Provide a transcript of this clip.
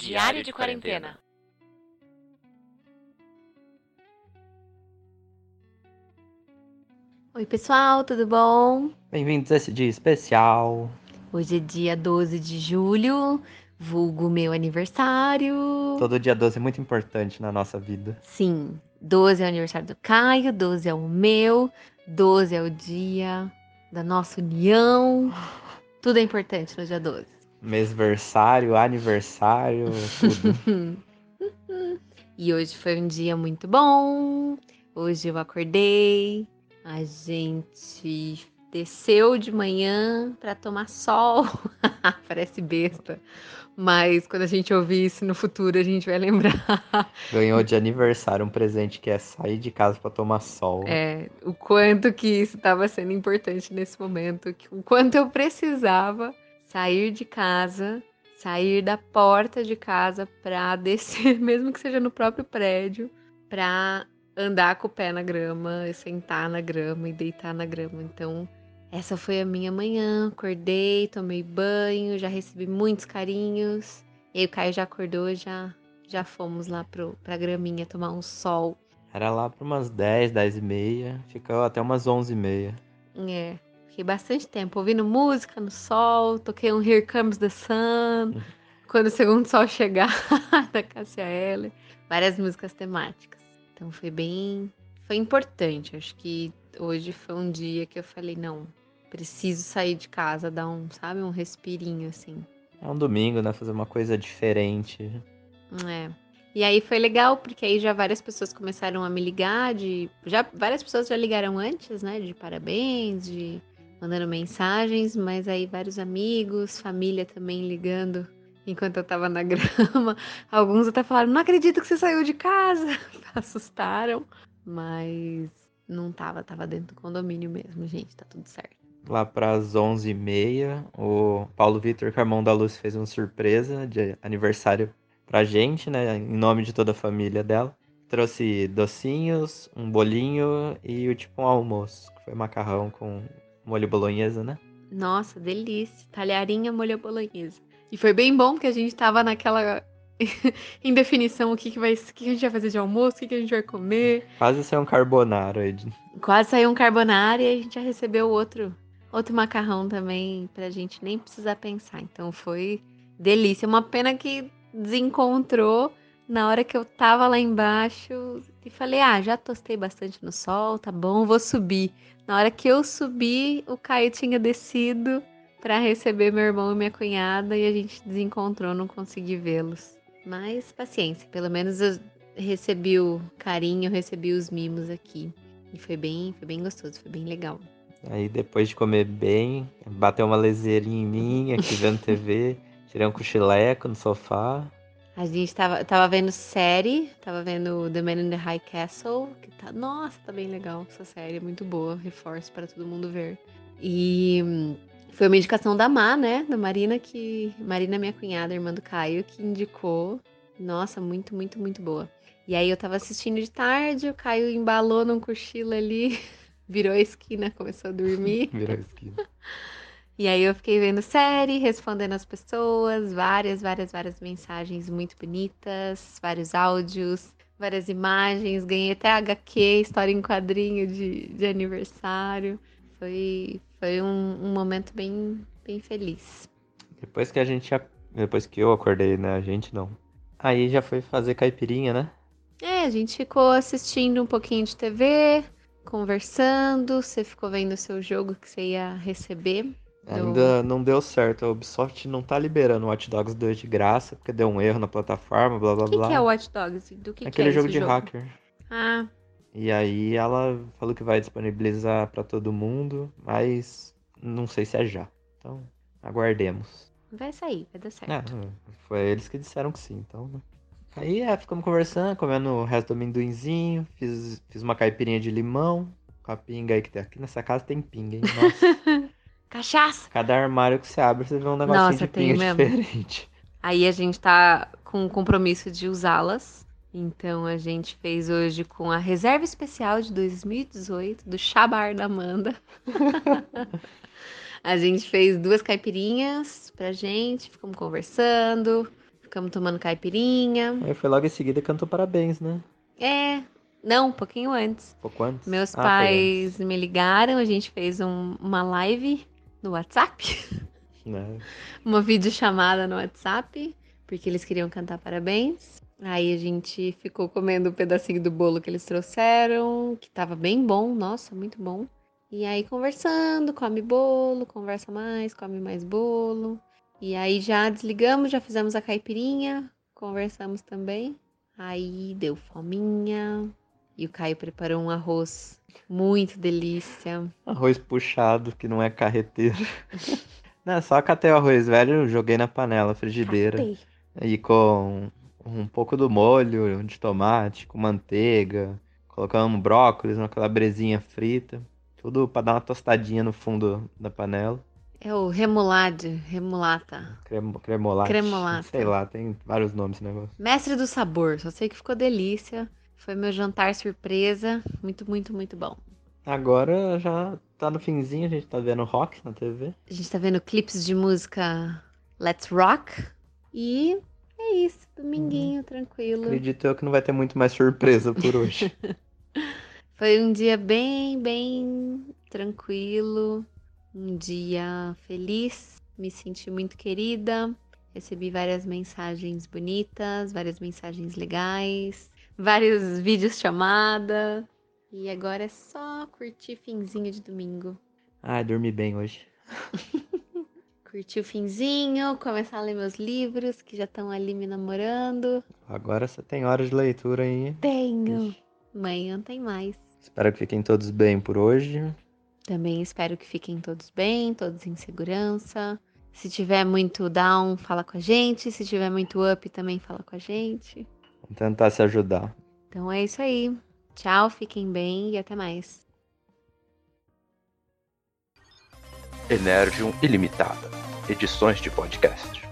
Diário de quarentena. Oi, pessoal, tudo bom? Bem-vindos a esse dia especial. Hoje é dia 12 de julho, vulgo meu aniversário. Todo dia 12 é muito importante na nossa vida. Sim, 12 é o aniversário do Caio, 12 é o meu, 12 é o dia da nossa união. Tudo é importante no dia 12. Mêsversário, aniversário, tudo. E hoje foi um dia muito bom. Hoje eu acordei, a gente desceu de manhã para tomar sol. Parece besta, mas quando a gente ouvir isso no futuro, a gente vai lembrar. Ganhou de aniversário um presente que é sair de casa para tomar sol. É, o quanto que isso estava sendo importante nesse momento, o quanto eu precisava sair de casa, sair da porta de casa para descer, mesmo que seja no próprio prédio, para andar com o pé na grama, sentar na grama e deitar na grama. Então, essa foi a minha manhã. Acordei, tomei banho, já recebi muitos carinhos. E aí o Caio já acordou, já já fomos lá pro, pra graminha tomar um sol. Era lá para umas 10, 10 e meia. Ficou até umas 11 e meia. É, fiquei bastante tempo ouvindo música no sol, toquei um Here Comes the Sun, quando o segundo sol chegar, da Cássia Eller, várias músicas temáticas. Então foi bem, foi importante. Acho que hoje foi um dia que eu falei, não, preciso sair de casa, dar um, sabe, um respirinho assim. É um domingo, né? Fazer uma coisa diferente. É. E aí foi legal, porque aí já várias pessoas começaram a me ligar, de. Já, várias pessoas já ligaram antes, né? De parabéns, de mandando mensagens, mas aí vários amigos, família também ligando enquanto eu tava na grama. Alguns até falaram, não acredito que você saiu de casa. Assustaram. Mas não tava, tava dentro do condomínio mesmo, gente, tá tudo certo. Lá para as 11 e meia, o Paulo Vitor Carmão da Luz fez uma surpresa de aniversário pra gente, né? Em nome de toda a família dela. Trouxe docinhos, um bolinho e o tipo um almoço, que foi macarrão com molho bolonhesa, né? Nossa, delícia. Talharinha molho bolonhesa. E foi bem bom porque a gente tava naquela indefinição o que, que, vai, o que, a gente vai fazer de almoço, o que, que a gente vai comer. Quase saiu um carbonaro aí. de- Quase saiu um carbonara e a gente já recebeu outro, outro macarrão também pra gente nem precisar pensar. Então foi delícia. Uma pena que desencontrou na hora que eu tava lá embaixo e falei: "Ah, já tostei bastante no sol, tá bom, vou subir". Na hora que eu subi, o Caio tinha descido pra receber meu irmão e minha cunhada e a gente desencontrou, não consegui vê-los. Mas paciência, pelo menos eu recebi o carinho, recebi os mimos aqui. E foi bem, foi bem gostoso, foi bem legal. Aí depois de comer bem, bateu uma leseirinha em mim, aqui vendo TV, tirei um cochileco no sofá. A gente tava, tava vendo série, tava vendo The Man in the High Castle, que tá, nossa, tá bem legal essa série, é muito boa, reforço para todo mundo ver. E hum, foi uma indicação da Má, né, da Marina, que Marina, minha cunhada, irmã do Caio, que indicou. Nossa, muito, muito, muito boa. E aí eu tava assistindo de tarde, o Caio embalou num cochilo ali, virou a esquina, começou a dormir. Virou esquina. E aí eu fiquei vendo série, respondendo as pessoas, várias, várias, várias mensagens muito bonitas, vários áudios, várias imagens, ganhei até HQ, história em quadrinho de, de aniversário. Foi, foi um, um momento bem, bem feliz. Depois que a gente. Depois que eu acordei, né? A gente não. Aí já foi fazer caipirinha, né? É, a gente ficou assistindo um pouquinho de TV, conversando, você ficou vendo o seu jogo que você ia receber. Ainda não deu certo. A Ubisoft não tá liberando o Watch Dogs 2 de graça, porque deu um erro na plataforma, blá blá O que, blá. que é o Watch Dogs? Do que, que Aquele é jogo de hacker. Ah, E aí ela falou que vai disponibilizar pra todo mundo, mas não sei se é já. Então, aguardemos. vai sair, vai dar certo. É, foi eles que disseram que sim, então, né? Aí é, ficamos conversando, comendo o resto do amendoinzinho, fiz, fiz uma caipirinha de limão, com a pinga aí que tem aqui nessa casa tem pinga, hein? Nossa, Cachaça! cada armário que você abre, você vê um negocinho Nossa, de mesmo. diferente. Aí a gente tá com o compromisso de usá-las. Então a gente fez hoje com a reserva especial de 2018 do Chabar da Amanda. a gente fez duas caipirinhas pra gente, ficamos conversando, ficamos tomando caipirinha. Aí foi logo em seguida cantou parabéns, né? É, não, um pouquinho antes. Pouco antes. Meus Ah, pais me ligaram, a gente fez um- uma live no WhatsApp, antes, né? uma videochamada no WhatsApp, porque eles queriam cantar parabéns. Aí a gente ficou comendo um pedacinho do bolo que eles trouxeram, que tava bem bom, nossa, muito bom. E aí conversando, come bolo, conversa mais, come mais bolo. E aí já desligamos, já fizemos a caipirinha, conversamos também. Aí deu fominha. E o Caio preparou um arroz muito delícia. Arroz puxado, que não é carreteiro. não, só catei o arroz velho, joguei na panela, frigideira. Catei. E com um pouco do molho de tomate, com manteiga. Colocamos brócolis, uma calabresinha frita. Tudo pra dar uma tostadinha no fundo da panela. É o remulade, remulata. Cremo, cremolate. Cremolata. Sei lá, tem vários nomes esse negócio. Mestre do sabor, só sei que ficou delícia. Foi meu jantar surpresa. Muito, muito, muito bom. Agora já tá no finzinho, a gente tá vendo rock na TV. A gente tá vendo clipes de música Let's Rock. E é isso, dominguinho, tranquilo. Acredito eu que não vai ter muito mais surpresa por hoje. Foi um dia bem, bem tranquilo. Um dia feliz. Me senti muito querida. Recebi várias mensagens bonitas, várias mensagens legais, vários vídeos chamada. E agora é só curtir finzinho de domingo. Ai, dormi bem hoje. Curtir o finzinho, começar a ler meus livros que já estão ali me namorando. Agora você tem horas de leitura aí. Tenho. Ixi. Amanhã tem mais. Espero que fiquem todos bem por hoje. Também espero que fiquem todos bem, todos em segurança. Se tiver muito down, fala com a gente. Se tiver muito up, também fala com a gente. Tentar se ajudar. Então é isso aí. Tchau, fiquem bem e até mais. Energium Ilimitada. Edições de podcast.